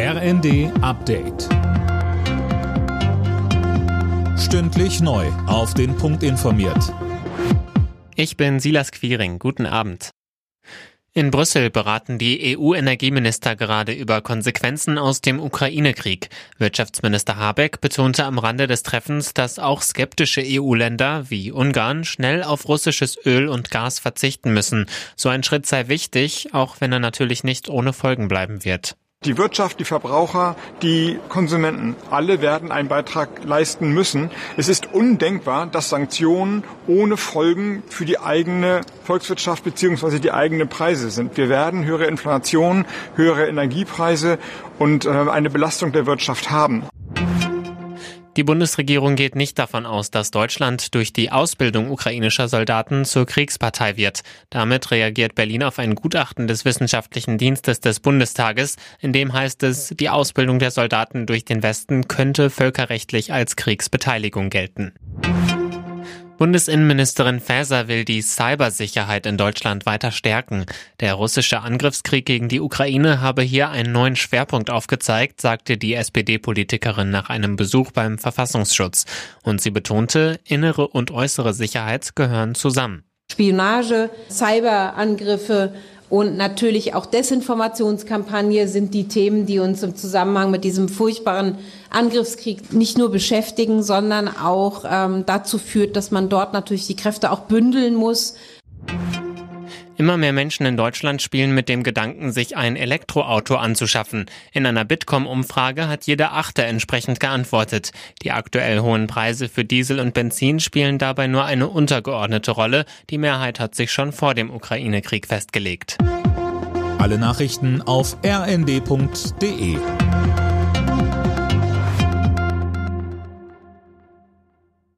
RND Update. Stündlich neu. Auf den Punkt informiert. Ich bin Silas Quiring. Guten Abend. In Brüssel beraten die EU-Energieminister gerade über Konsequenzen aus dem Ukraine-Krieg. Wirtschaftsminister Habeck betonte am Rande des Treffens, dass auch skeptische EU-Länder wie Ungarn schnell auf russisches Öl und Gas verzichten müssen. So ein Schritt sei wichtig, auch wenn er natürlich nicht ohne Folgen bleiben wird. Die Wirtschaft, die Verbraucher, die Konsumenten, alle werden einen Beitrag leisten müssen. Es ist undenkbar, dass Sanktionen ohne Folgen für die eigene Volkswirtschaft bzw. die eigenen Preise sind. Wir werden höhere Inflation, höhere Energiepreise und äh, eine Belastung der Wirtschaft haben. Die Bundesregierung geht nicht davon aus, dass Deutschland durch die Ausbildung ukrainischer Soldaten zur Kriegspartei wird. Damit reagiert Berlin auf ein Gutachten des Wissenschaftlichen Dienstes des Bundestages, in dem heißt es, die Ausbildung der Soldaten durch den Westen könnte völkerrechtlich als Kriegsbeteiligung gelten. Bundesinnenministerin Faeser will die Cybersicherheit in Deutschland weiter stärken. Der russische Angriffskrieg gegen die Ukraine habe hier einen neuen Schwerpunkt aufgezeigt, sagte die SPD-Politikerin nach einem Besuch beim Verfassungsschutz. Und sie betonte, innere und äußere Sicherheit gehören zusammen. Spionage, Cyberangriffe und natürlich auch Desinformationskampagne sind die Themen, die uns im Zusammenhang mit diesem furchtbaren Angriffskrieg nicht nur beschäftigen, sondern auch ähm, dazu führt, dass man dort natürlich die Kräfte auch bündeln muss. Immer mehr Menschen in Deutschland spielen mit dem Gedanken, sich ein Elektroauto anzuschaffen. In einer Bitkom-Umfrage hat jeder Achte entsprechend geantwortet. Die aktuell hohen Preise für Diesel und Benzin spielen dabei nur eine untergeordnete Rolle. Die Mehrheit hat sich schon vor dem Ukraine-Krieg festgelegt. Alle Nachrichten auf rnd.de